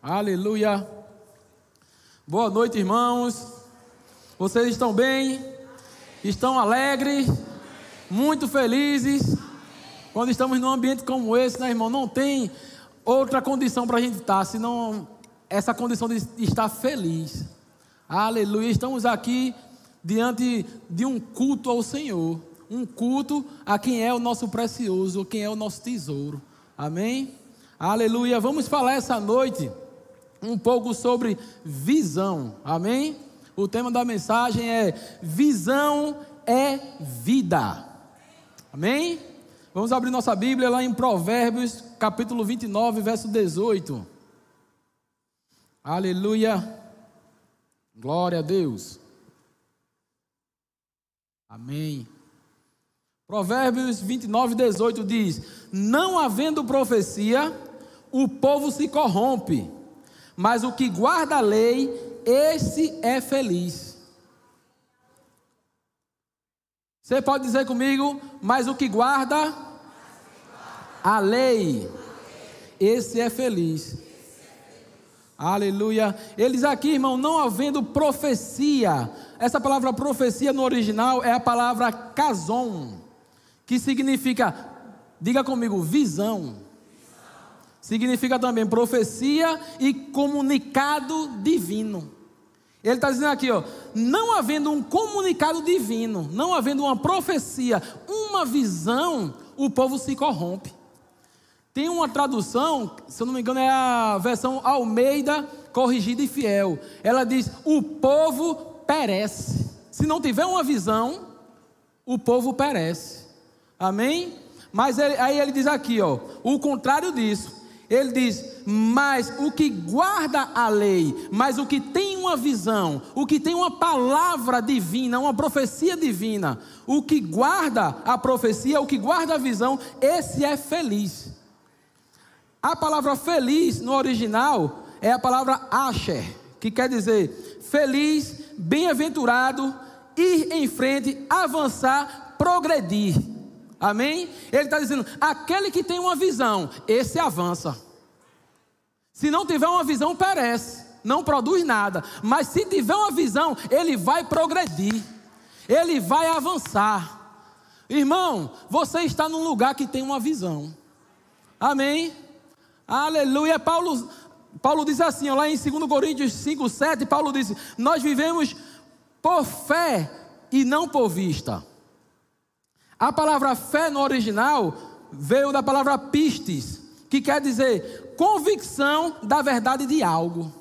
Aleluia. Boa noite, irmãos. Vocês estão bem? Estão alegres? Muito felizes? Quando estamos num ambiente como esse, né, irmão? Não tem outra condição para a gente estar, senão essa condição de estar feliz. Aleluia. Estamos aqui diante de um culto ao Senhor. Um culto a quem é o nosso precioso, quem é o nosso tesouro. Amém? Aleluia. Vamos falar essa noite um pouco sobre visão. Amém? O tema da mensagem é Visão é vida. Amém? Vamos abrir nossa Bíblia lá em Provérbios, capítulo 29, verso 18. Aleluia. Glória a Deus. Amém. Provérbios 29, 18 diz: Não havendo profecia, o povo se corrompe, mas o que guarda a lei, esse é feliz. Você pode dizer comigo, mas o que guarda a lei, esse é feliz. Aleluia. Eles aqui, irmão, não havendo profecia. Essa palavra profecia no original é a palavra cason que significa, diga comigo, visão. Significa também profecia e comunicado divino. Ele está dizendo aqui, ó, não havendo um comunicado divino, não havendo uma profecia, uma visão, o povo se corrompe. Tem uma tradução, se eu não me engano, é a versão Almeida corrigida e fiel. Ela diz: o povo perece. Se não tiver uma visão, o povo perece. Amém? Mas ele, aí ele diz aqui, ó, o contrário disso. Ele diz: Mas o que guarda a lei, mas o que tem uma visão, o que tem uma palavra divina, uma profecia divina, o que guarda a profecia, o que guarda a visão, esse é feliz. A palavra feliz no original é a palavra asher, que quer dizer feliz, bem-aventurado, ir em frente, avançar, progredir. Amém? Ele está dizendo: aquele que tem uma visão, esse avança. Se não tiver uma visão, perece, não produz nada. Mas se tiver uma visão, ele vai progredir, ele vai avançar. Irmão, você está num lugar que tem uma visão. Amém? Aleluia. Paulo, Paulo diz assim, lá em 2 Coríntios 5, 7, Paulo diz: Nós vivemos por fé e não por vista. A palavra fé no original veio da palavra pistes, que quer dizer convicção da verdade de algo.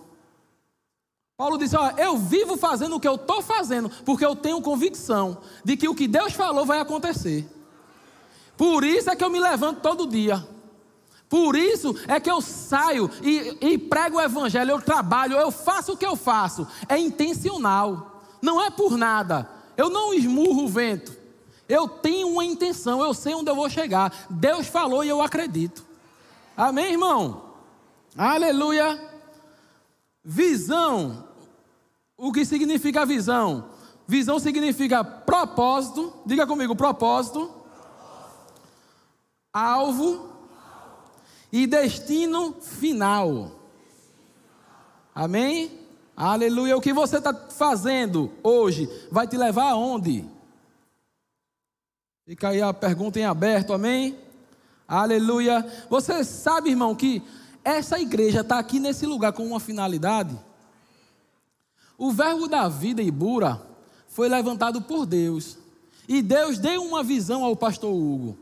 Paulo disse: Ó, eu vivo fazendo o que eu estou fazendo, porque eu tenho convicção de que o que Deus falou vai acontecer. Por isso é que eu me levanto todo dia. Por isso é que eu saio e, e prego o evangelho, eu trabalho, eu faço o que eu faço. É intencional, não é por nada. Eu não esmurro o vento. Eu tenho uma intenção, eu sei onde eu vou chegar. Deus falou e eu acredito. Amém, irmão? Aleluia. Visão. O que significa visão? Visão significa propósito. Diga comigo, propósito. Alvo. E destino final. Amém? Aleluia. O que você está fazendo hoje vai te levar aonde? Fica aí a pergunta em aberto, amém? Aleluia. Você sabe, irmão, que essa igreja está aqui nesse lugar com uma finalidade? O verbo da vida, Ibura, foi levantado por Deus. E Deus deu uma visão ao pastor Hugo.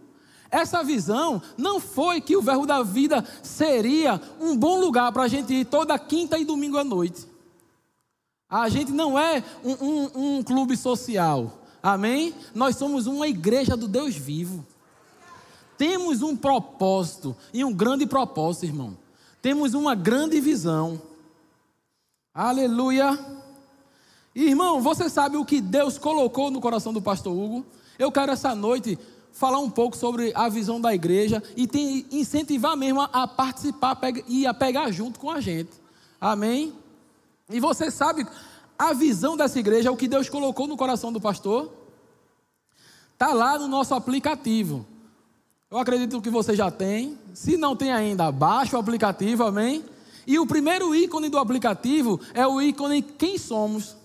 Essa visão não foi que o verbo da vida seria um bom lugar para a gente ir toda quinta e domingo à noite. A gente não é um, um, um clube social. Amém? Nós somos uma igreja do Deus vivo. Temos um propósito, e um grande propósito, irmão. Temos uma grande visão. Aleluia. Irmão, você sabe o que Deus colocou no coração do pastor Hugo? Eu quero essa noite falar um pouco sobre a visão da igreja e te incentivar mesmo a participar e a pegar junto com a gente. Amém? E você sabe a visão dessa igreja, o que Deus colocou no coração do pastor, está lá no nosso aplicativo. Eu acredito que você já tem. Se não tem ainda, baixa o aplicativo, amém? E o primeiro ícone do aplicativo é o ícone Quem Somos.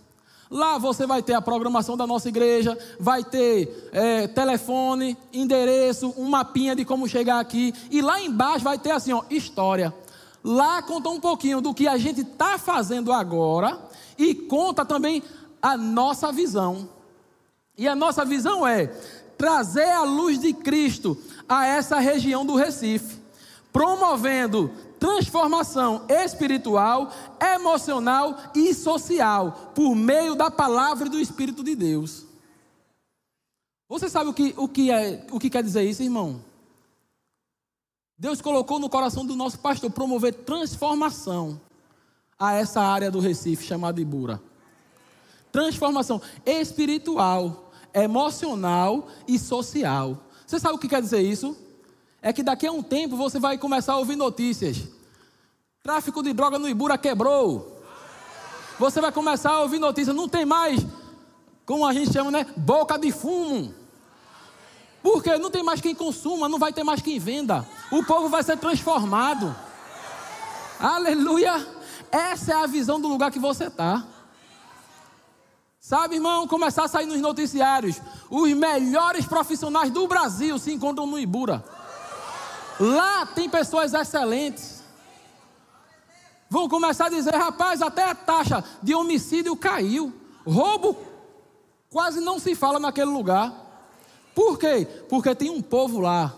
Lá você vai ter a programação da nossa igreja, vai ter é, telefone, endereço, um mapinha de como chegar aqui. E lá embaixo vai ter assim, ó, história. Lá conta um pouquinho do que a gente está fazendo agora e conta também a nossa visão. E a nossa visão é trazer a luz de Cristo a essa região do Recife, promovendo transformação espiritual, emocional e social por meio da palavra e do Espírito de Deus. Você sabe o que, o que, é, o que quer dizer isso, irmão? Deus colocou no coração do nosso pastor promover transformação a essa área do Recife chamada Ibura. Transformação espiritual, emocional e social. Você sabe o que quer dizer isso? É que daqui a um tempo você vai começar a ouvir notícias. Tráfico de droga no Ibura quebrou. Você vai começar a ouvir notícias. Não tem mais, como a gente chama, né? Boca de fumo. Porque não tem mais quem consuma, não vai ter mais quem venda. O povo vai ser transformado. Aleluia. Essa é a visão do lugar que você está. Sabe, irmão, começar a sair nos noticiários. Os melhores profissionais do Brasil se encontram no Ibura. Lá tem pessoas excelentes. Vão começar a dizer, rapaz, até a taxa de homicídio caiu. Roubo quase não se fala naquele lugar. Por quê? Porque tem um povo lá,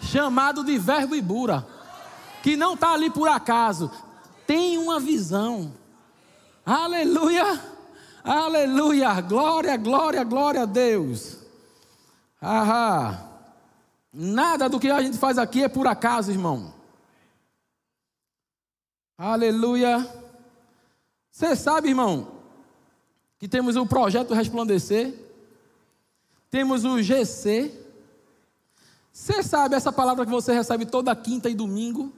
chamado de Verbo Ibura, que não está ali por acaso, tem uma visão. Aleluia! Aleluia! Glória, glória, glória a Deus. Ahá. Nada do que a gente faz aqui é por acaso, irmão. Aleluia. Você sabe, irmão, que temos o projeto Resplandecer, temos o GC. Você sabe essa palavra que você recebe toda quinta e domingo?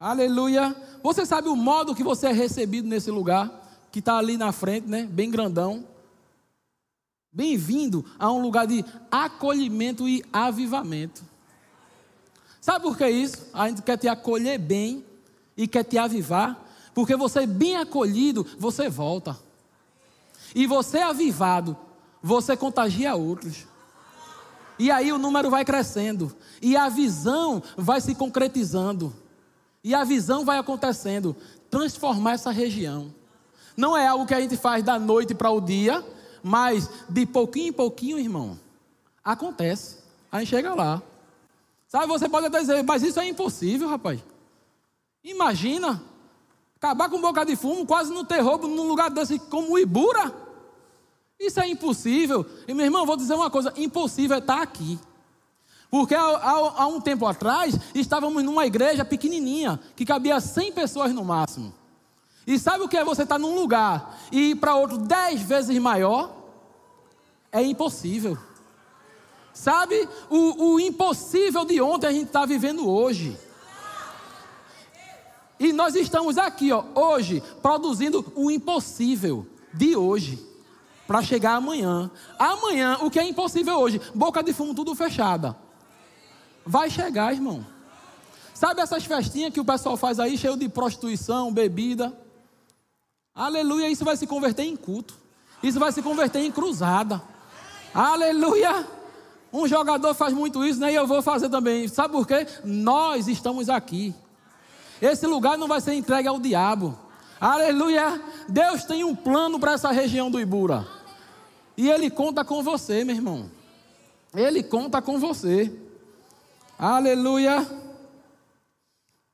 Aleluia. Você sabe o modo que você é recebido nesse lugar? que está ali na frente, né? Bem grandão. Bem-vindo a um lugar de acolhimento e avivamento. Sabe por que isso? A gente quer te acolher bem e quer te avivar, porque você bem acolhido, você volta. E você avivado, você contagia outros. E aí o número vai crescendo, e a visão vai se concretizando. E a visão vai acontecendo, transformar essa região. Não é algo que a gente faz da noite para o dia, mas de pouquinho em pouquinho, irmão, acontece. A gente chega lá. Sabe, você pode até dizer, mas isso é impossível, rapaz. Imagina, acabar com boca de fumo, quase não ter roubo num lugar desse como Ibura. Isso é impossível. E meu irmão, vou dizer uma coisa: impossível é estar aqui. Porque há, há, há um tempo atrás, estávamos numa igreja pequenininha, que cabia 100 pessoas no máximo. E sabe o que é você estar tá num lugar e ir para outro dez vezes maior? É impossível. Sabe, o, o impossível de ontem a gente está vivendo hoje. E nós estamos aqui, ó, hoje, produzindo o impossível de hoje para chegar amanhã. Amanhã, o que é impossível hoje? Boca de fumo tudo fechada. Vai chegar, irmão. Sabe essas festinhas que o pessoal faz aí, cheio de prostituição, bebida? Aleluia, isso vai se converter em culto. Isso vai se converter em cruzada. Aleluia. Um jogador faz muito isso, né? E eu vou fazer também. Sabe por quê? Nós estamos aqui. Esse lugar não vai ser entregue ao diabo. Aleluia. Deus tem um plano para essa região do Ibura. E Ele conta com você, meu irmão. Ele conta com você. Aleluia.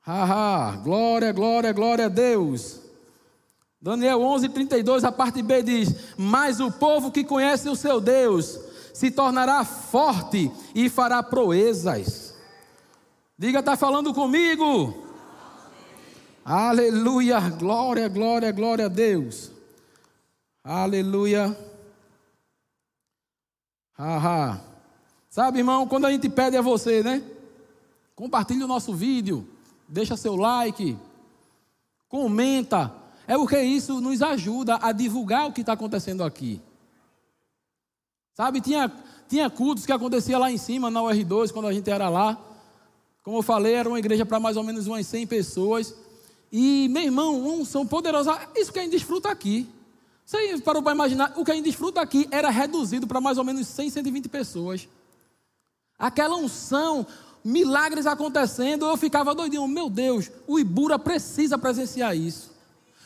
Haha. Glória, glória, glória a Deus. Daniel 11, 32, a parte B diz: Mas o povo que conhece o seu Deus se tornará forte e fará proezas. Diga, está falando comigo? Aleluia, glória, glória, glória a Deus. Aleluia. Haha. Sabe, irmão, quando a gente pede a você, né? Compartilhe o nosso vídeo, deixa seu like, comenta é porque isso nos ajuda a divulgar o que está acontecendo aqui. Sabe, tinha, tinha cultos que acontecia lá em cima, na UR2, quando a gente era lá. Como eu falei, era uma igreja para mais ou menos umas 100 pessoas. E, meu irmão, uma unção poderosa. Isso que a gente desfruta aqui. Você parou para imaginar, o que a gente desfruta aqui era reduzido para mais ou menos 100, 120 pessoas. Aquela unção, milagres acontecendo, eu ficava doidinho. Meu Deus, o Ibura precisa presenciar isso.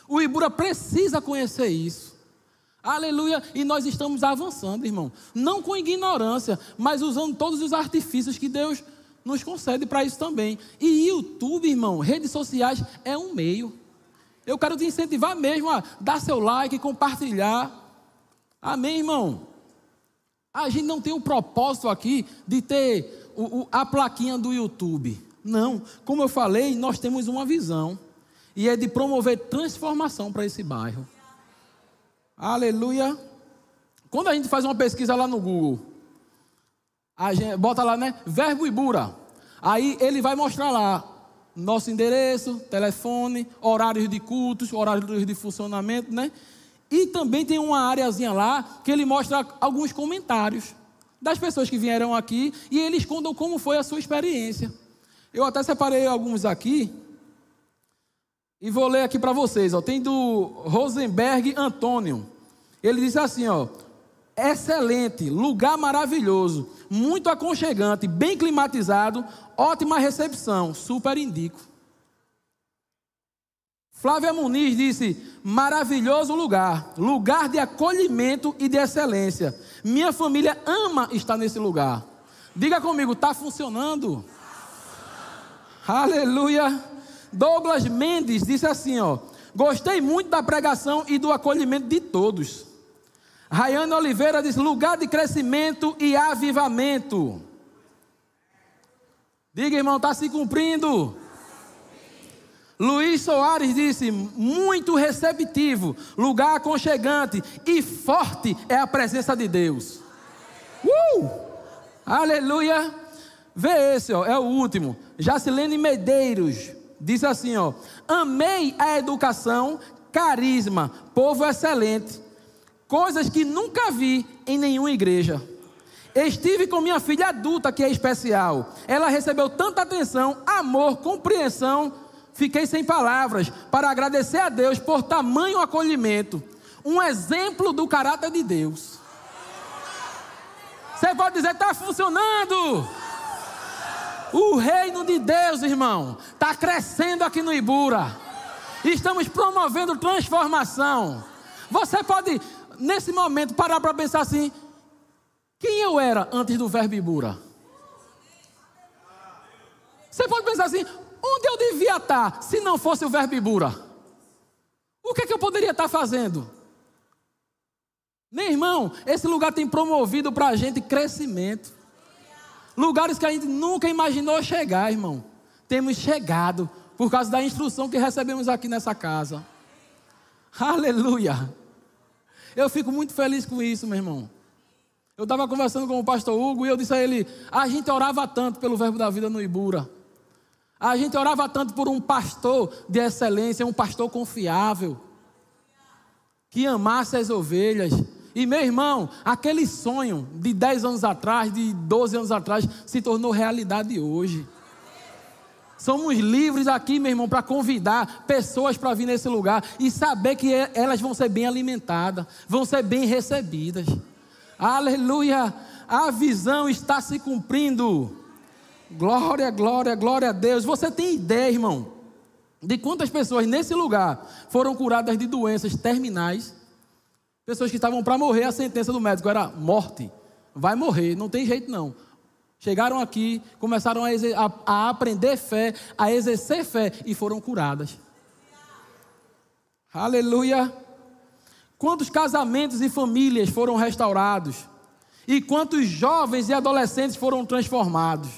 O Ibura precisa conhecer isso. Aleluia. E nós estamos avançando, irmão. Não com ignorância, mas usando todos os artifícios que Deus nos concede para isso também. E YouTube, irmão, redes sociais é um meio. Eu quero te incentivar mesmo a dar seu like, compartilhar. Amém, irmão? A gente não tem o propósito aqui de ter o, o, a plaquinha do YouTube. Não. Como eu falei, nós temos uma visão. E é de promover transformação para esse bairro. Aleluia. Quando a gente faz uma pesquisa lá no Google, gente bota lá, né? Verbo Ibura. Aí ele vai mostrar lá nosso endereço, telefone, horários de cultos, horários de funcionamento, né? E também tem uma areazinha lá que ele mostra alguns comentários das pessoas que vieram aqui e eles contam como foi a sua experiência. Eu até separei alguns aqui e vou ler aqui para vocês. Ó. Tem do Rosenberg Antônio. Ele disse assim: ó, excelente, lugar maravilhoso, muito aconchegante, bem climatizado, ótima recepção, super indico. Flávia Muniz disse: maravilhoso lugar, lugar de acolhimento e de excelência. Minha família ama estar nesse lugar. Diga comigo, está funcionando? Aleluia. Douglas Mendes disse assim: ó, gostei muito da pregação e do acolhimento de todos. Rayane Oliveira diz: lugar de crescimento e avivamento. Diga, irmão, está se cumprindo. Luiz Soares disse: muito receptivo, lugar aconchegante e forte é a presença de Deus. Uh! Aleluia! Vê esse, ó, é o último. Jacilene Medeiros diz assim: ó, amei a educação, carisma, povo excelente coisas que nunca vi em nenhuma igreja. Estive com minha filha adulta, que é especial. Ela recebeu tanta atenção, amor, compreensão. Fiquei sem palavras para agradecer a Deus por tamanho acolhimento. Um exemplo do caráter de Deus. Você pode dizer, está funcionando. O reino de Deus, irmão, está crescendo aqui no Ibura. Estamos promovendo transformação. Você pode nesse momento, parar para pensar assim: quem eu era antes do verbo Ibura? Você pode pensar assim: onde eu devia estar se não fosse o verbo Ibura? O que, é que eu poderia estar fazendo? Meu irmão, esse lugar tem promovido para a gente crescimento. Lugares que a gente nunca imaginou chegar, irmão. Temos chegado por causa da instrução que recebemos aqui nessa casa. Aleluia. Eu fico muito feliz com isso, meu irmão. Eu estava conversando com o pastor Hugo e eu disse a ele: a gente orava tanto pelo verbo da vida no Ibura. A gente orava tanto por um pastor de excelência, um pastor confiável, que amasse as ovelhas. E meu irmão, aquele sonho de 10 anos atrás, de 12 anos atrás, se tornou realidade hoje. Somos livres aqui, meu irmão, para convidar pessoas para vir nesse lugar e saber que elas vão ser bem alimentadas, vão ser bem recebidas. Aleluia! A visão está se cumprindo. Glória, glória, glória a Deus. Você tem ideia, irmão, de quantas pessoas nesse lugar foram curadas de doenças terminais? Pessoas que estavam para morrer, a sentença do médico era morte. Vai morrer, não tem jeito não. Chegaram aqui, começaram a, a, a, aprender fé, a exercer fé e foram curadas. Aleluia. Quantos casamentos e famílias foram restaurados? E quantos jovens e adolescentes foram transformados?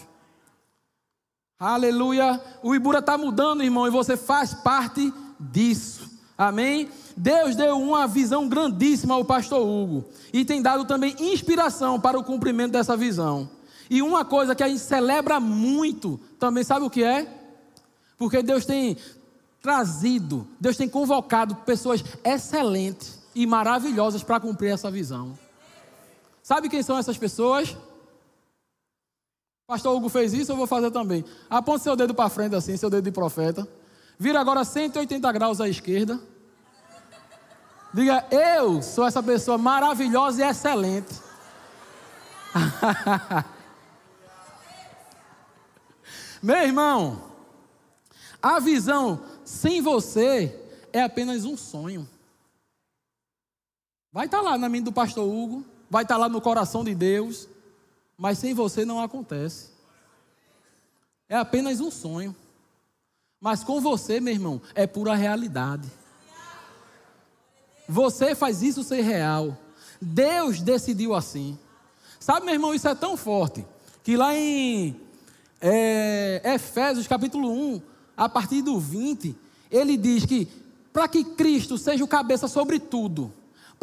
Aleluia. O Ibura está mudando, irmão, e você faz parte disso. Amém? Deus deu uma visão grandíssima ao pastor Hugo e tem dado também inspiração para o cumprimento dessa visão. E uma coisa que a gente celebra muito, também sabe o que é? Porque Deus tem trazido, Deus tem convocado pessoas excelentes e maravilhosas para cumprir essa visão. Sabe quem são essas pessoas? Pastor Hugo fez isso, eu vou fazer também. Aponte seu dedo para frente assim, seu dedo de profeta. Vira agora 180 graus à esquerda. Diga, eu sou essa pessoa maravilhosa e excelente. Meu irmão, a visão sem você é apenas um sonho. Vai estar tá lá na mente do pastor Hugo, vai estar tá lá no coração de Deus, mas sem você não acontece. É apenas um sonho. Mas com você, meu irmão, é pura realidade. Você faz isso ser real. Deus decidiu assim. Sabe, meu irmão, isso é tão forte que lá em é, Efésios capítulo 1, a partir do 20, ele diz que para que Cristo seja o cabeça sobre tudo,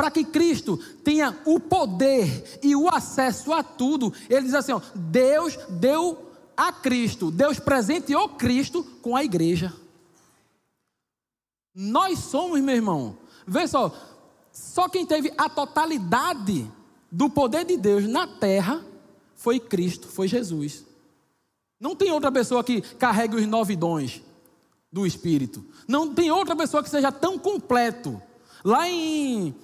para que Cristo tenha o poder e o acesso a tudo, ele diz assim: ó, Deus deu a Cristo, Deus presenteou Cristo com a igreja. Nós somos, meu irmão, vê só, só quem teve a totalidade do poder de Deus na terra foi Cristo, foi Jesus. Não tem outra pessoa que carregue os nove dons do Espírito. Não tem outra pessoa que seja tão completo. Lá em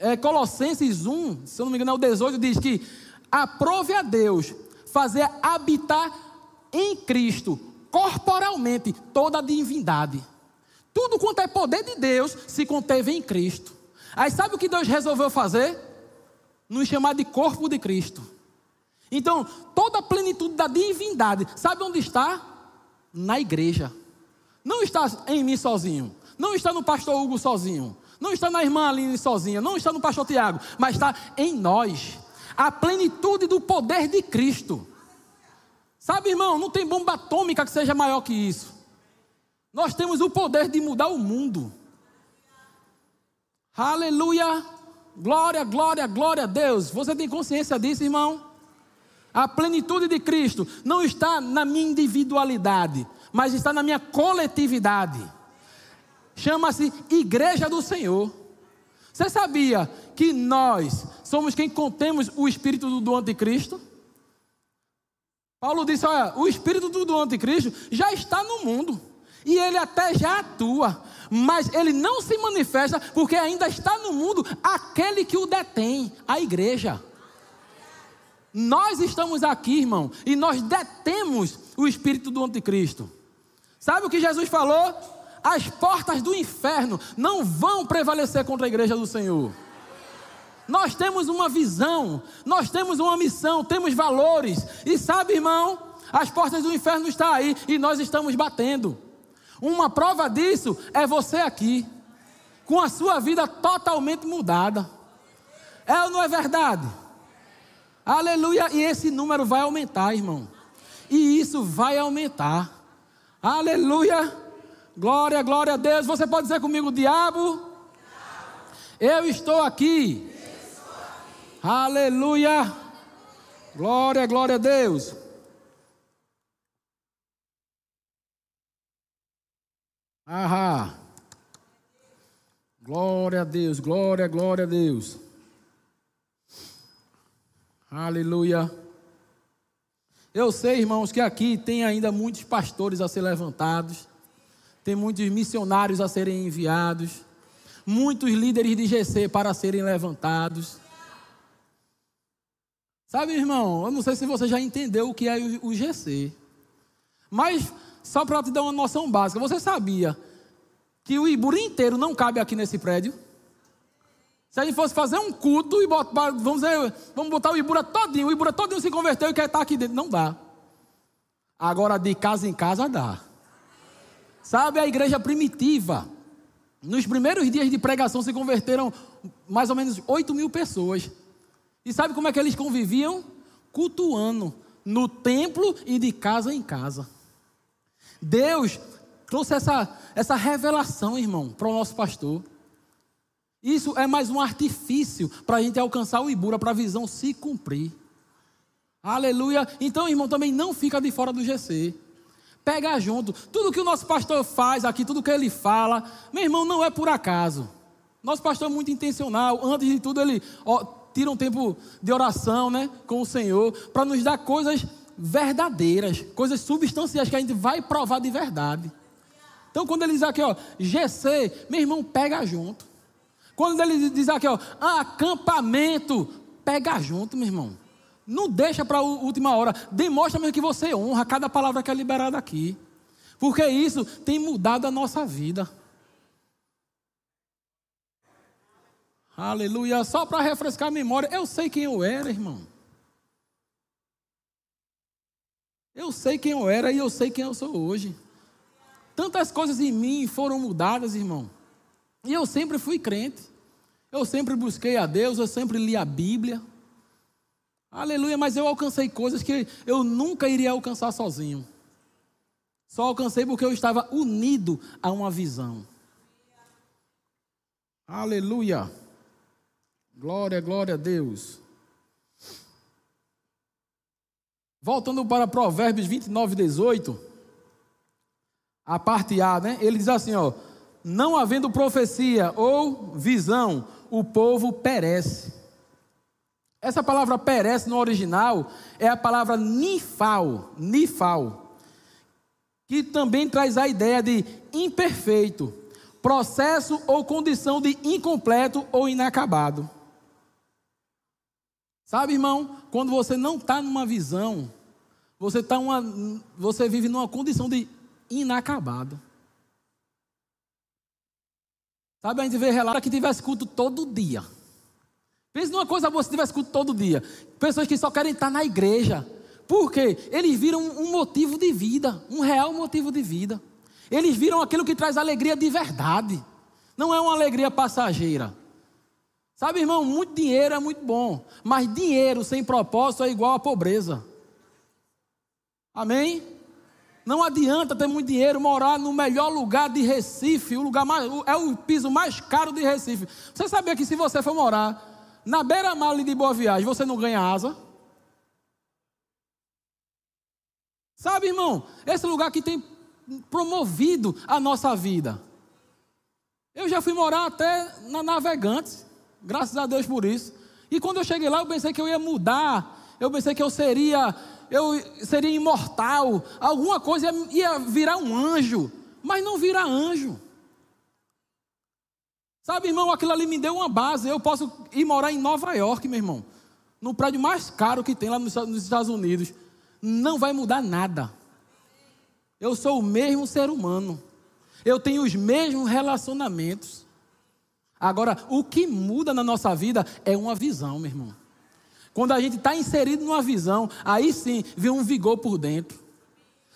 é, Colossenses 1, se eu não me engano, é o 18, diz que aprove a Deus fazer habitar em Cristo, corporalmente, toda a divindade. Tudo quanto é poder de Deus se conteve em Cristo. Aí sabe o que Deus resolveu fazer? Nos chamar de corpo de Cristo. Então, toda a plenitude da divindade, sabe onde está? Na igreja. Não está em mim sozinho. Não está no pastor Hugo sozinho. Não está na irmã Aline sozinha. Não está no pastor Tiago. Mas está em nós. A plenitude do poder de Cristo. Sabe, irmão, não tem bomba atômica que seja maior que isso. Nós temos o poder de mudar o mundo. Aleluia. Glória, glória, glória a Deus. Você tem consciência disso, irmão? A plenitude de Cristo não está na minha individualidade, mas está na minha coletividade. Chama-se Igreja do Senhor. Você sabia que nós somos quem contemos o espírito do anticristo? Paulo disse: Olha, o espírito do anticristo já está no mundo. E ele até já atua, mas ele não se manifesta porque ainda está no mundo aquele que o detém, a igreja. Nós estamos aqui, irmão, e nós detemos o espírito do anticristo. Sabe o que Jesus falou? As portas do inferno não vão prevalecer contra a igreja do Senhor. Nós temos uma visão, nós temos uma missão, temos valores. E sabe, irmão, as portas do inferno estão aí e nós estamos batendo. Uma prova disso é você aqui, com a sua vida totalmente mudada. É ou não é verdade? Aleluia. E esse número vai aumentar, irmão. E isso vai aumentar. Aleluia. Glória, glória a Deus. Você pode dizer comigo, diabo? Eu estou aqui. Aleluia. Glória, glória a Deus. Ahá. Glória a Deus, glória, glória a Deus. Aleluia. Eu sei, irmãos, que aqui tem ainda muitos pastores a ser levantados, tem muitos missionários a serem enviados, muitos líderes de GC para serem levantados. Sabe, irmão, eu não sei se você já entendeu o que é o GC, mas só para te dar uma noção básica, você sabia que o Ibura inteiro não cabe aqui nesse prédio? Se a gente fosse fazer um culto e botar, vamos, dizer, vamos botar o Ibura todinho, o Ibura todinho se converteu e quer estar aqui dentro. Não dá. Agora, de casa em casa, dá. Sabe a igreja primitiva? Nos primeiros dias de pregação se converteram mais ou menos 8 mil pessoas. E sabe como é que eles conviviam? Cultuando no templo e de casa em casa. Deus trouxe essa, essa revelação, irmão, para o nosso pastor. Isso é mais um artifício para a gente alcançar o Ibura, para a visão se cumprir. Aleluia. Então, irmão, também não fica de fora do GC. Pega junto. Tudo que o nosso pastor faz aqui, tudo que ele fala, meu irmão, não é por acaso. Nosso pastor é muito intencional. Antes de tudo, ele ó, tira um tempo de oração né, com o Senhor, para nos dar coisas verdadeiras, coisas substanciais que a gente vai provar de verdade. Então, quando ele diz aqui, ó, GC, meu irmão, pega junto. Quando ele diz aqui, ó, acampamento, pega junto, meu irmão. Não deixa para a última hora. Demonstra mesmo que você honra cada palavra que é liberada aqui. Porque isso tem mudado a nossa vida. Aleluia. Só para refrescar a memória, eu sei quem eu era, irmão. Eu sei quem eu era e eu sei quem eu sou hoje. Tantas coisas em mim foram mudadas, irmão. E eu sempre fui crente. Eu sempre busquei a Deus, eu sempre li a Bíblia. Aleluia, mas eu alcancei coisas que eu nunca iria alcançar sozinho. Só alcancei porque eu estava unido a uma visão. Aleluia. Glória, glória a Deus. Voltando para Provérbios 29, 18, a parte A, né? Ele diz assim, ó: Não havendo profecia ou visão, o povo perece. Essa palavra perece no original é a palavra nifal, nifal, que também traz a ideia de imperfeito, processo ou condição de incompleto ou inacabado. Sabe, irmão, quando você não está numa visão, você, tá uma, você vive numa condição de inacabado. Sabe, a gente vê relato que tivesse culto todo dia. Pensa numa coisa boa se tivesse culto todo dia. Pessoas que só querem estar na igreja. Por quê? Eles viram um motivo de vida, um real motivo de vida. Eles viram aquilo que traz alegria de verdade. Não é uma alegria passageira. Sabe, irmão, muito dinheiro é muito bom, mas dinheiro sem propósito é igual a pobreza. Amém? Não adianta ter muito dinheiro, morar no melhor lugar de Recife, o lugar mais, é o piso mais caro de Recife. Você sabia que se você for morar na beira-mar de Boa Viagem, você não ganha asa? Sabe, irmão, esse lugar que tem promovido a nossa vida. Eu já fui morar até na Navegantes. Graças a Deus por isso. E quando eu cheguei lá, eu pensei que eu ia mudar. Eu pensei que eu seria, eu seria imortal. Alguma coisa ia, ia virar um anjo. Mas não vira anjo. Sabe, irmão, aquilo ali me deu uma base. Eu posso ir morar em Nova York, meu irmão. No prédio mais caro que tem lá nos Estados Unidos. Não vai mudar nada. Eu sou o mesmo ser humano. Eu tenho os mesmos relacionamentos. Agora, o que muda na nossa vida é uma visão, meu irmão. Quando a gente está inserido numa visão, aí sim vem um vigor por dentro.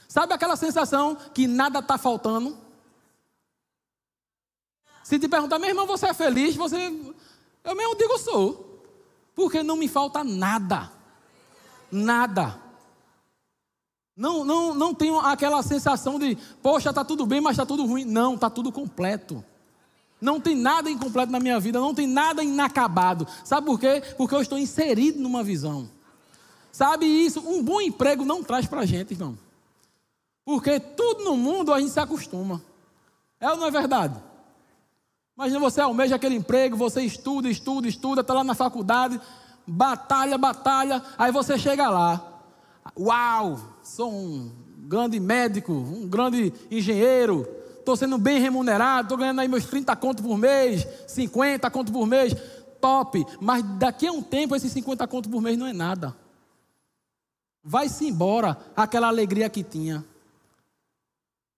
Sabe aquela sensação que nada está faltando? Se te perguntar, meu irmão, você é feliz? Você, eu mesmo digo sou, porque não me falta nada, nada. Não, não, não tenho aquela sensação de, poxa, está tudo bem, mas está tudo ruim. Não, está tudo completo. Não tem nada incompleto na minha vida, não tem nada inacabado. Sabe por quê? Porque eu estou inserido numa visão. Sabe isso? Um bom emprego não traz para a gente, irmão. Porque tudo no mundo a gente se acostuma. É ou não é verdade? Imagina você almeja aquele emprego, você estuda, estuda, estuda, está lá na faculdade, batalha, batalha, aí você chega lá. Uau, sou um grande médico, um grande engenheiro, estou sendo bem remunerado, estou ganhando aí meus 30 contos por mês, 50 contos por mês, top. Mas daqui a um tempo, esses 50 contos por mês não é nada. Vai-se embora aquela alegria que tinha.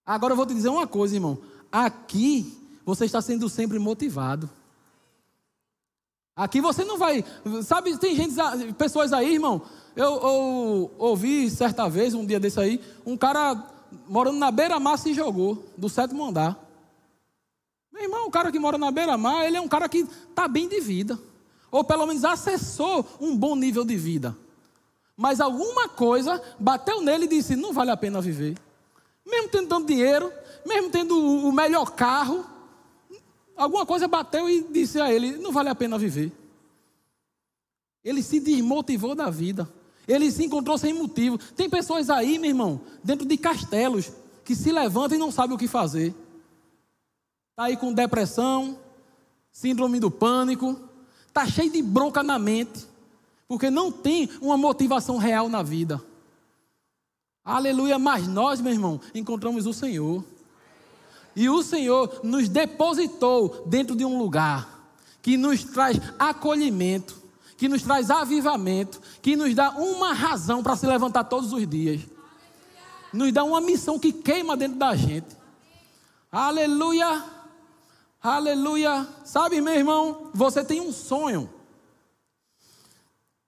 Agora eu vou te dizer uma coisa, irmão. Aqui você está sendo sempre motivado. Aqui você não vai. Sabe, tem gente, pessoas aí, irmão. Eu, eu ouvi certa vez, um dia desse aí, um cara morando na beira-mar se jogou, do sétimo andar. Meu irmão, o cara que mora na beira-mar, ele é um cara que está bem de vida. Ou pelo menos acessou um bom nível de vida. Mas alguma coisa bateu nele e disse: não vale a pena viver. Mesmo tendo tanto dinheiro, mesmo tendo o melhor carro, alguma coisa bateu e disse a ele: não vale a pena viver. Ele se desmotivou da vida. Ele se encontrou sem motivo. Tem pessoas aí, meu irmão, dentro de castelos, que se levantam e não sabem o que fazer. Está aí com depressão, síndrome do pânico, está cheio de bronca na mente, porque não tem uma motivação real na vida. Aleluia, mas nós, meu irmão, encontramos o Senhor. E o Senhor nos depositou dentro de um lugar que nos traz acolhimento, que nos traz avivamento, que nos dá uma razão para se levantar todos os dias. Nos dá uma missão que queima dentro da gente. Aleluia. Aleluia. Sabe, meu irmão, você tem um sonho.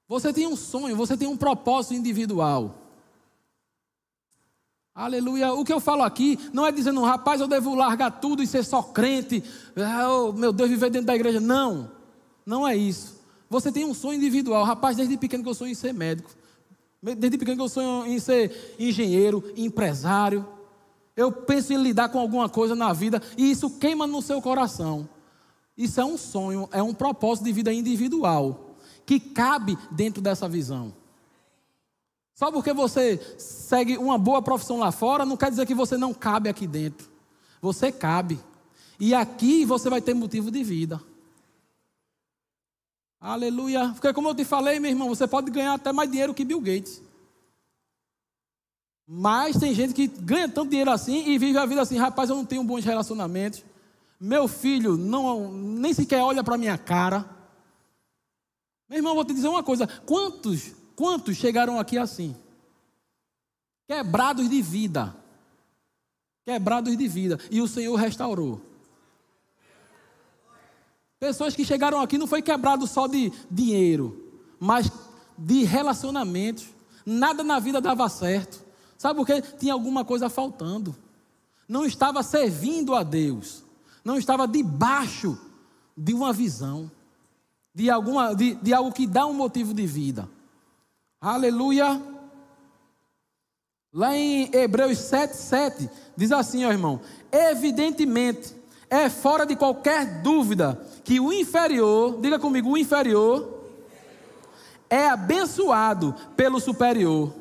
Você tem um sonho, você tem um propósito individual. Aleluia. O que eu falo aqui não é dizendo, rapaz, eu devo largar tudo e ser só crente. Oh, meu Deus, viver dentro da igreja. Não, não é isso. Você tem um sonho individual. Rapaz, desde pequeno que eu sonho em ser médico. Desde pequeno que eu sonho em ser engenheiro, empresário. Eu penso em lidar com alguma coisa na vida e isso queima no seu coração. Isso é um sonho, é um propósito de vida individual que cabe dentro dessa visão. Só porque você segue uma boa profissão lá fora, não quer dizer que você não cabe aqui dentro. Você cabe. E aqui você vai ter motivo de vida. Aleluia. Porque como eu te falei, meu irmão, você pode ganhar até mais dinheiro que Bill Gates. Mas tem gente que ganha tanto dinheiro assim e vive a vida assim, rapaz, eu não tenho bons relacionamentos. Meu filho não nem sequer olha para minha cara. Meu irmão, vou te dizer uma coisa, quantos Quantos chegaram aqui assim? Quebrados de vida. Quebrados de vida. E o Senhor restaurou. Pessoas que chegaram aqui não foi quebrado só de dinheiro, mas de relacionamentos. Nada na vida dava certo. Sabe por quê? Tinha alguma coisa faltando. Não estava servindo a Deus. Não estava debaixo de uma visão. De, alguma, de, de algo que dá um motivo de vida. Aleluia. Lá em Hebreus 7, 7, diz assim, ó irmão: Evidentemente, é fora de qualquer dúvida que o inferior, diga comigo, o inferior, é abençoado pelo superior.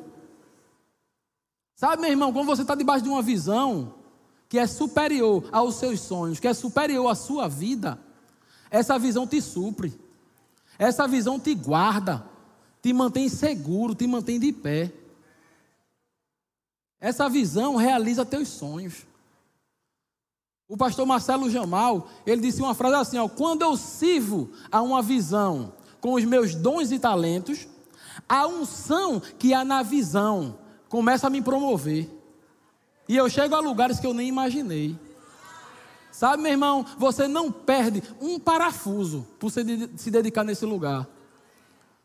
Sabe, meu irmão, quando você está debaixo de uma visão que é superior aos seus sonhos, que é superior à sua vida, essa visão te supre, essa visão te guarda te mantém seguro, te mantém de pé. Essa visão realiza teus sonhos. O pastor Marcelo Jamal, ele disse uma frase assim: ó, quando eu sirvo a uma visão com os meus dons e talentos, a unção que há na visão começa a me promover. E eu chego a lugares que eu nem imaginei. Sabe, meu irmão, você não perde um parafuso por se dedicar nesse lugar.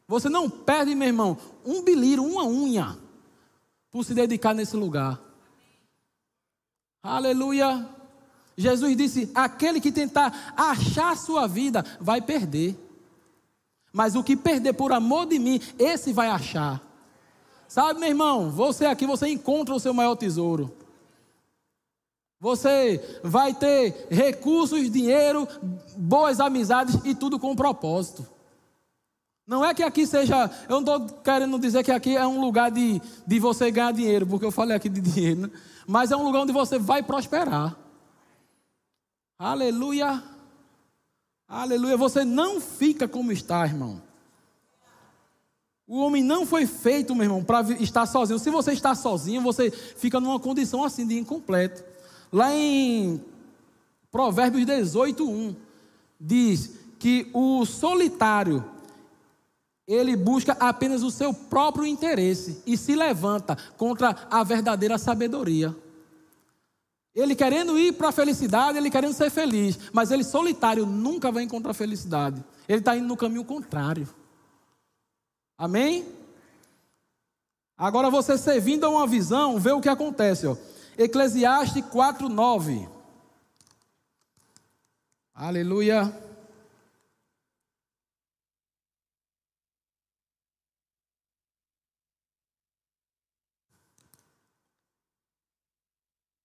Você não perde, meu irmão, um biliro, uma unha, por se dedicar nesse lugar. Aleluia. Jesus disse: aquele que tentar achar sua vida vai perder. Mas o que perder por amor de mim, esse vai achar. Sabe, meu irmão, você aqui, você encontra o seu maior tesouro. Você vai ter recursos, dinheiro, boas amizades e tudo com propósito. Não é que aqui seja. Eu não estou querendo dizer que aqui é um lugar de, de você ganhar dinheiro, porque eu falei aqui de dinheiro, né? mas é um lugar onde você vai prosperar. Aleluia. Aleluia. Você não fica como está, irmão. O homem não foi feito, meu irmão, para estar sozinho. Se você está sozinho, você fica numa condição assim de incompleto. Lá em Provérbios 18, 1, diz que o solitário ele busca apenas o seu próprio interesse e se levanta contra a verdadeira sabedoria. Ele querendo ir para a felicidade, ele querendo ser feliz, mas ele solitário nunca vai encontrar felicidade. Ele está indo no caminho contrário. Amém? Agora você servindo a uma visão, vê o que acontece. Ó. Eclesiastes 4,9. Aleluia.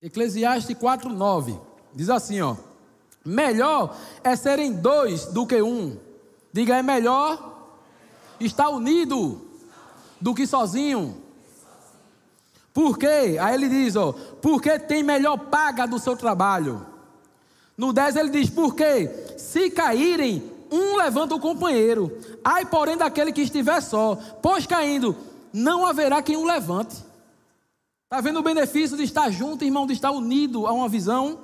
Eclesiastes 4:9 diz assim, ó: Melhor é serem dois do que um. Diga é melhor estar unido do que sozinho. Por quê? Aí ele diz, ó, porque tem melhor paga do seu trabalho. No 10 ele diz, porque se caírem, um levanta o companheiro. Ai, porém, daquele que estiver só, pois caindo, não haverá quem o levante. Está vendo o benefício de estar junto, irmão, de estar unido a uma visão?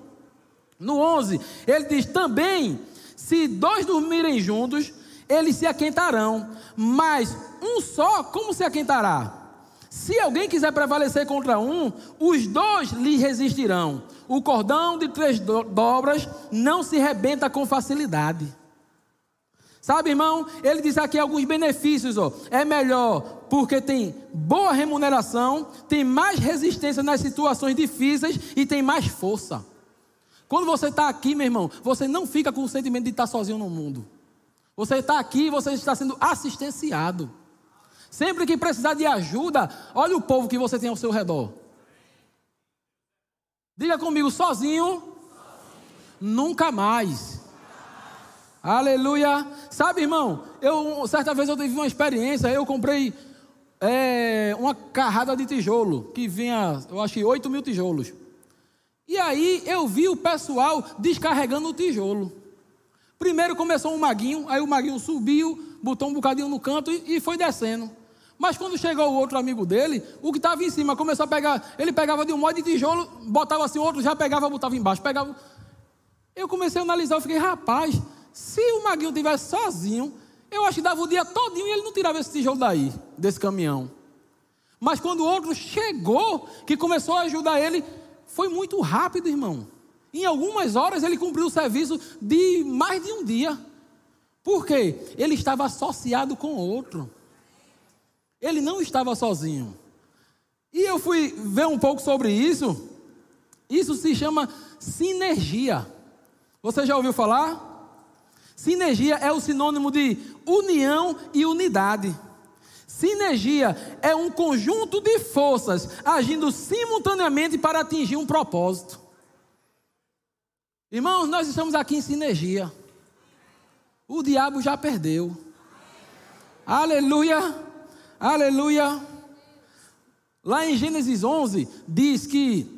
No 11, ele diz: também, se dois dormirem juntos, eles se aquentarão, mas um só, como se aquentará? Se alguém quiser prevalecer contra um, os dois lhe resistirão. O cordão de três dobras não se rebenta com facilidade. Sabe, irmão? Ele diz aqui alguns benefícios. Ó. É melhor porque tem boa remuneração, tem mais resistência nas situações difíceis e tem mais força. Quando você está aqui, meu irmão, você não fica com o sentimento de estar sozinho no mundo. Você está aqui, você está sendo assistenciado. Sempre que precisar de ajuda, olha o povo que você tem ao seu redor. Diga comigo, sozinho, nunca mais. Aleluia. Sabe, irmão, eu certa vez eu tive uma experiência, eu comprei é, uma carrada de tijolo, que vinha, eu acho que 8 mil tijolos. E aí eu vi o pessoal descarregando o tijolo. Primeiro começou um maguinho, aí o maguinho subiu, botou um bocadinho no canto e, e foi descendo. Mas quando chegou o outro amigo dele, o que estava em cima começou a pegar, ele pegava de um monte de tijolo, botava assim, outro já pegava, botava embaixo, pegava. Eu comecei a analisar, eu fiquei, rapaz, se o Maguinho tivesse sozinho, eu acho que dava o dia todinho e ele não tirava esse tijolo daí, desse caminhão. Mas quando o outro chegou, que começou a ajudar ele, foi muito rápido, irmão. Em algumas horas ele cumpriu o serviço de mais de um dia. Por quê? Ele estava associado com outro. Ele não estava sozinho. E eu fui ver um pouco sobre isso. Isso se chama sinergia. Você já ouviu falar? Sinergia é o sinônimo de união e unidade. Sinergia é um conjunto de forças agindo simultaneamente para atingir um propósito. Irmãos, nós estamos aqui em sinergia. O diabo já perdeu. Aleluia, aleluia. Lá em Gênesis 11, diz que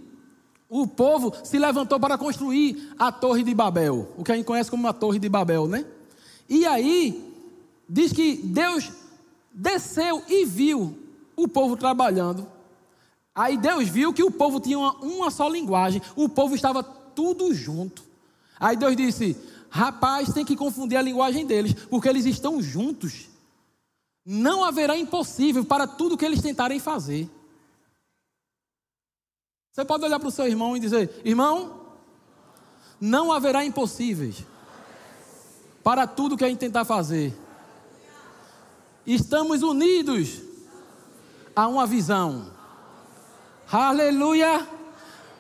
o povo se levantou para construir a Torre de Babel, o que a gente conhece como a Torre de Babel, né? E aí, diz que Deus desceu e viu o povo trabalhando. Aí Deus viu que o povo tinha uma, uma só linguagem, o povo estava tudo junto. Aí Deus disse: Rapaz, tem que confundir a linguagem deles, porque eles estão juntos. Não haverá impossível para tudo que eles tentarem fazer. Você pode olhar para o seu irmão e dizer: Irmão, não haverá impossíveis para tudo que a gente tentar fazer. Estamos unidos a uma visão. Aleluia,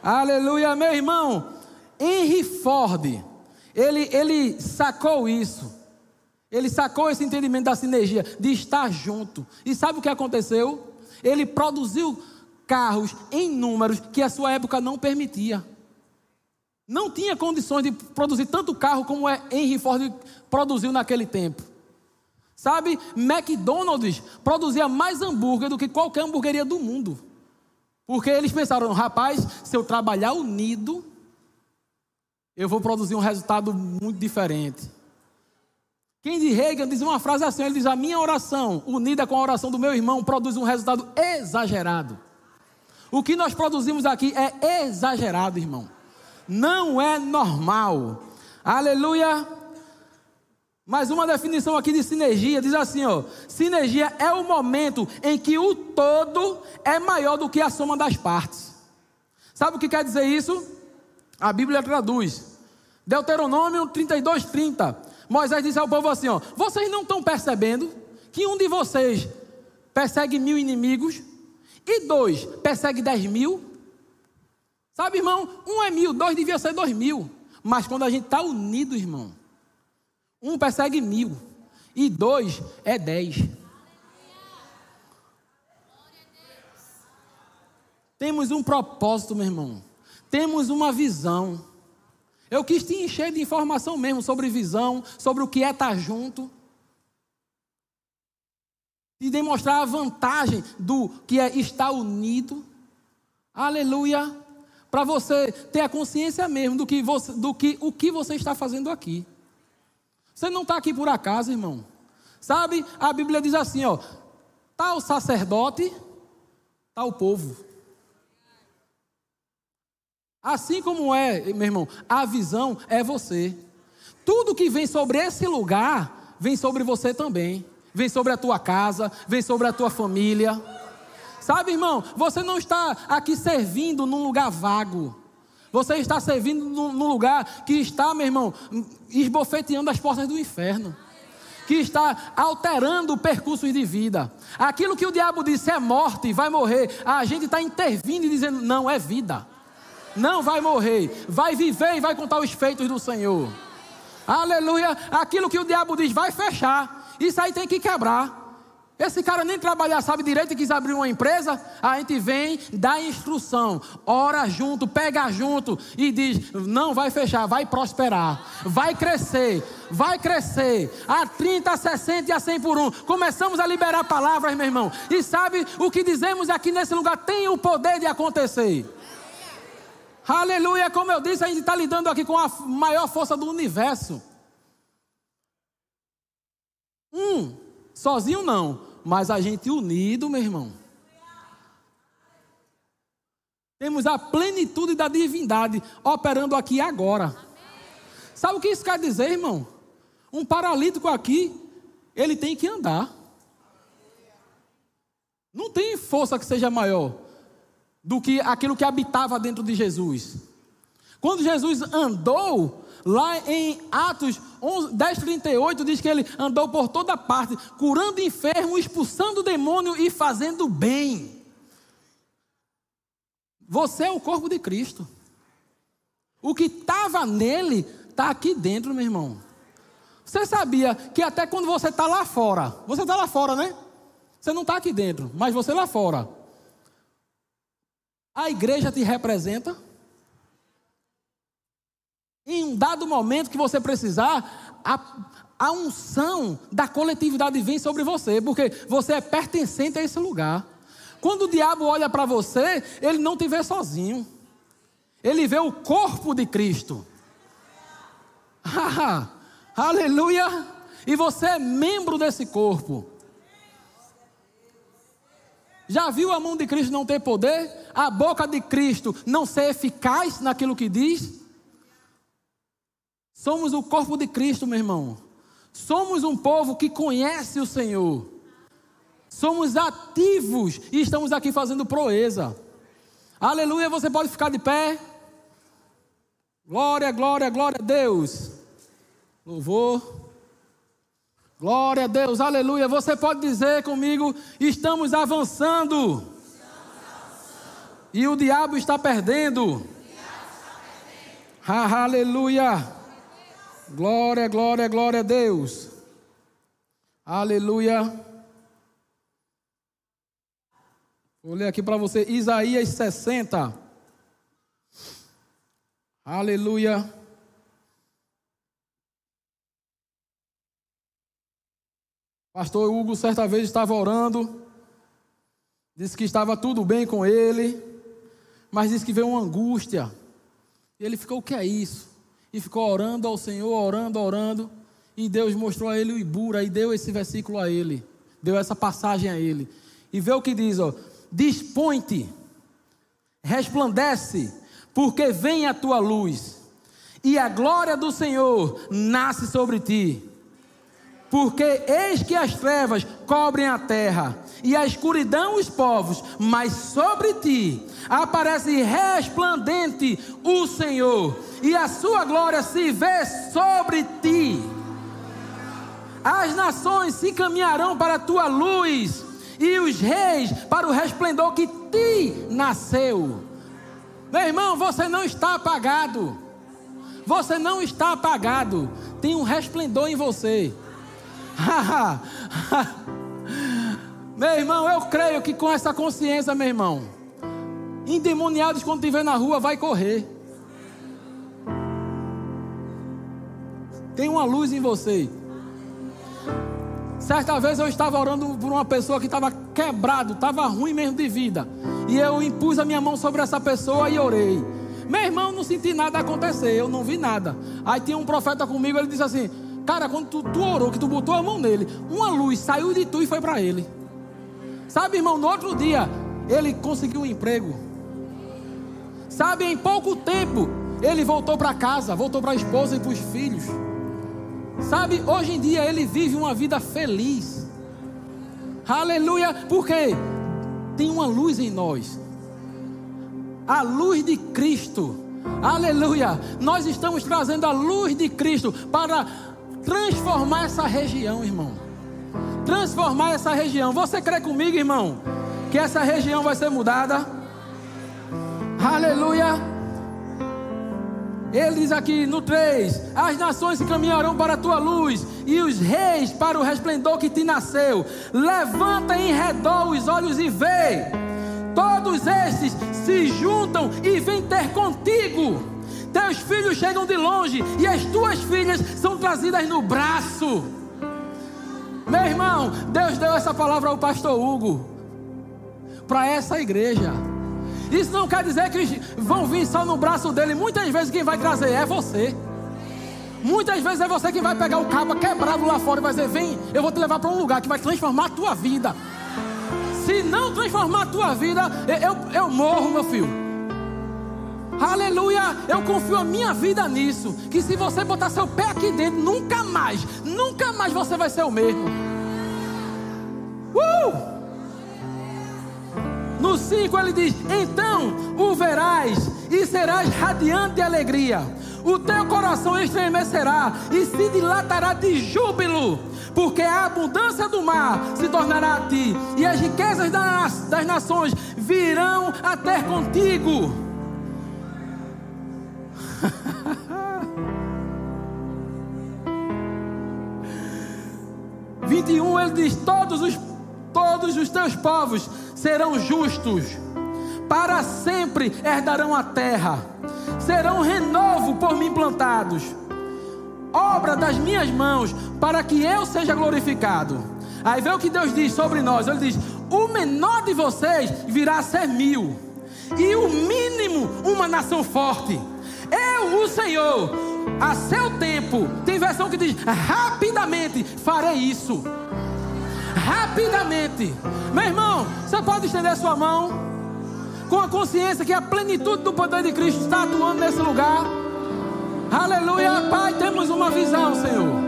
aleluia, meu irmão. Henry Ford, ele, ele sacou isso. Ele sacou esse entendimento da sinergia, de estar junto. E sabe o que aconteceu? Ele produziu carros em números que a sua época não permitia. Não tinha condições de produzir tanto carro como é Henry Ford produziu naquele tempo. Sabe, McDonald's produzia mais hambúrguer do que qualquer hamburgueria do mundo. Porque eles pensaram, rapaz, se eu trabalhar unido, eu vou produzir um resultado muito diferente. Kendi Reagan diz uma frase assim: ele diz, a minha oração, unida com a oração do meu irmão, produz um resultado exagerado. O que nós produzimos aqui é exagerado, irmão. Não é normal. Aleluia. Mais uma definição aqui de sinergia diz assim, ó: sinergia é o momento em que o todo é maior do que a soma das partes. Sabe o que quer dizer isso? A Bíblia traduz. Deuteronômio 32, 30. Moisés disse ao povo assim: ó, vocês não estão percebendo que um de vocês persegue mil inimigos e dois, persegue dez mil. Sabe, irmão? Um é mil, dois devia ser dois mil. Mas quando a gente está unido, irmão, um persegue mil e dois é dez. Temos um propósito, meu irmão. Temos uma visão. Eu quis te encher de informação mesmo sobre visão, sobre o que é estar junto de demonstrar a vantagem do que é estar unido. Aleluia! Para você ter a consciência mesmo do que, você, do que o que você está fazendo aqui. Você não está aqui por acaso, irmão. Sabe? A Bíblia diz assim, ó: tá o sacerdote, tá o povo. Assim como é, meu irmão, a visão é você. Tudo que vem sobre esse lugar, vem sobre você também. Vem sobre a tua casa, vem sobre a tua família. Sabe, irmão, você não está aqui servindo num lugar vago. Você está servindo num lugar que está, meu irmão, esbofeteando as portas do inferno. Que está alterando percursos de vida. Aquilo que o diabo disse é morte, vai morrer. A gente está intervindo e dizendo: não, é vida. Não vai morrer, vai viver e vai contar os feitos do Senhor. Aleluia. Aquilo que o diabo diz vai fechar. Isso aí tem que quebrar. Esse cara nem trabalhar sabe direito e quis abrir uma empresa. A gente vem, dá instrução, ora junto, pega junto e diz: não vai fechar, vai prosperar, vai crescer, vai crescer. A 30, a 60 e a 100 por um. Começamos a liberar palavras, meu irmão. E sabe o que dizemos aqui nesse lugar tem o poder de acontecer. Aleluia, como eu disse, a gente está lidando aqui com a maior força do universo. Um, sozinho não, mas a gente unido, meu irmão. Temos a plenitude da divindade operando aqui agora. Sabe o que isso quer dizer, irmão? Um paralítico aqui, ele tem que andar. Não tem força que seja maior do que aquilo que habitava dentro de Jesus. Quando Jesus andou, lá em Atos 10, 38, diz que ele andou por toda parte, curando enfermo, expulsando o demônio e fazendo bem. Você é o corpo de Cristo. O que estava nele está aqui dentro, meu irmão. Você sabia que até quando você está lá fora, você está lá fora, né? Você não está aqui dentro, mas você lá fora. A igreja te representa. Em um dado momento que você precisar, a, a unção da coletividade vem sobre você, porque você é pertencente a esse lugar. Quando o diabo olha para você, ele não te vê sozinho. Ele vê o corpo de Cristo. Aleluia! E você é membro desse corpo. Já viu a mão de Cristo não ter poder? A boca de Cristo não ser eficaz naquilo que diz? Somos o corpo de Cristo, meu irmão. Somos um povo que conhece o Senhor. Somos ativos e estamos aqui fazendo proeza. Aleluia, você pode ficar de pé. Glória, glória, glória a Deus. Louvor. Glória a Deus, aleluia. Você pode dizer comigo: estamos avançando. Estamos avançando. E o diabo está perdendo. O diabo está perdendo. Ha, aleluia. Glória, glória, glória a Deus. Aleluia. Vou ler aqui para você Isaías 60. Aleluia. Pastor Hugo, certa vez, estava orando, disse que estava tudo bem com ele, mas disse que veio uma angústia. E ele ficou: O que é isso? E ficou orando ao Senhor, orando, orando. E Deus mostrou a ele o Ibura e deu esse versículo a ele, deu essa passagem a ele. E vê o que diz: ó, Dispõe-te, resplandece, porque vem a tua luz, e a glória do Senhor nasce sobre ti. Porque eis que as trevas cobrem a terra e a escuridão os povos, mas sobre ti aparece resplandente o Senhor, e a sua glória se vê sobre ti. As nações se caminharão para a tua luz, e os reis para o resplendor que ti nasceu. Meu irmão, você não está apagado. Você não está apagado. Tem um resplendor em você. meu irmão, eu creio que com essa consciência, meu irmão, endemoniados quando estiver na rua vai correr. Tem uma luz em você. Certa vez eu estava orando por uma pessoa que estava quebrado, estava ruim mesmo de vida. E eu impus a minha mão sobre essa pessoa e orei. Meu irmão, não senti nada acontecer, eu não vi nada. Aí tinha um profeta comigo, ele disse assim: Cara, quando tu, tu orou, que tu botou a mão nele, uma luz saiu de tu e foi para ele. Sabe, irmão, no outro dia, ele conseguiu um emprego. Sabe, em pouco tempo, ele voltou para casa, voltou para a esposa e para os filhos. Sabe, hoje em dia ele vive uma vida feliz. Aleluia, porque tem uma luz em nós. A luz de Cristo. Aleluia. Nós estamos trazendo a luz de Cristo para transformar essa região, irmão. Transformar essa região. Você crê comigo, irmão? Que essa região vai ser mudada? Aleluia. Ele diz aqui no 3: As nações se caminharão para a tua luz, e os reis para o resplendor que te nasceu. Levanta em redor os olhos e vê. Todos estes se juntam e vêm ter contigo. Teus filhos chegam de longe e as tuas filhas são trazidas no braço. Meu irmão, Deus deu essa palavra ao pastor Hugo para essa igreja. Isso não quer dizer que vão vir só no braço dele. Muitas vezes quem vai trazer é você. Muitas vezes é você quem vai pegar o cabo quebrado lá fora e vai dizer: Vem, eu vou te levar para um lugar que vai transformar a tua vida. Se não transformar a tua vida, eu, eu morro, meu filho. Aleluia, eu confio a minha vida nisso. Que se você botar seu pé aqui dentro, nunca mais, nunca mais você vai ser o mesmo. Uh! No 5 ele diz: Então o verás e serás radiante de alegria. O teu coração estremecerá e se dilatará de júbilo, porque a abundância do mar se tornará a ti, e as riquezas das, nações virão a ter contigo. Vinte e um ele diz: Todos os todos os teus povos serão justos, para sempre herdarão a terra, serão renovo por mim plantados, obra das minhas mãos, para que eu seja glorificado. Aí vê o que Deus diz sobre nós: Ele diz: O menor de vocês virá a ser mil, e o mínimo uma nação forte. Eu, o Senhor, a seu tempo, tem versão que diz: rapidamente farei isso rapidamente. Meu irmão, você pode estender sua mão com a consciência que a plenitude do poder de Cristo está atuando nesse lugar. Aleluia, Pai, temos uma visão, Senhor.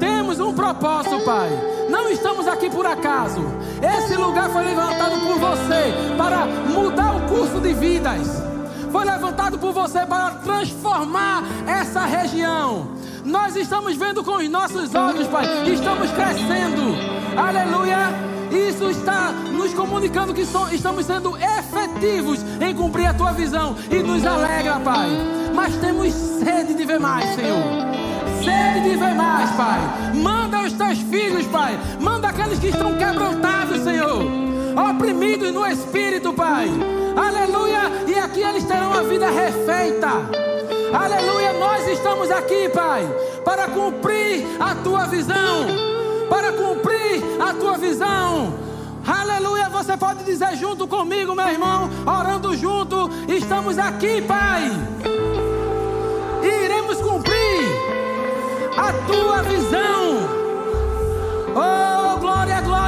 Temos um propósito, Pai. Não estamos aqui por acaso. Esse lugar foi levantado por você para mudar o curso de vidas. Foi levantado por você para transformar essa região. Nós estamos vendo com os nossos olhos, Pai. Estamos crescendo. Aleluia. Isso está nos comunicando que estamos sendo efetivos em cumprir a tua visão e nos alegra, Pai. Mas temos sede de ver mais, Senhor. Sede de ver mais, Pai. Manda os teus filhos, Pai. Manda aqueles que estão quebrantados, Senhor. Oprimidos no espírito, Pai. Aleluia. E aqui eles terão a vida refeita. Aleluia, nós estamos aqui, Pai, para cumprir a tua visão. Para cumprir a tua visão. Aleluia, você pode dizer junto comigo, meu irmão, orando junto. Estamos aqui, Pai. E iremos cumprir a tua visão. Oh, glória, glória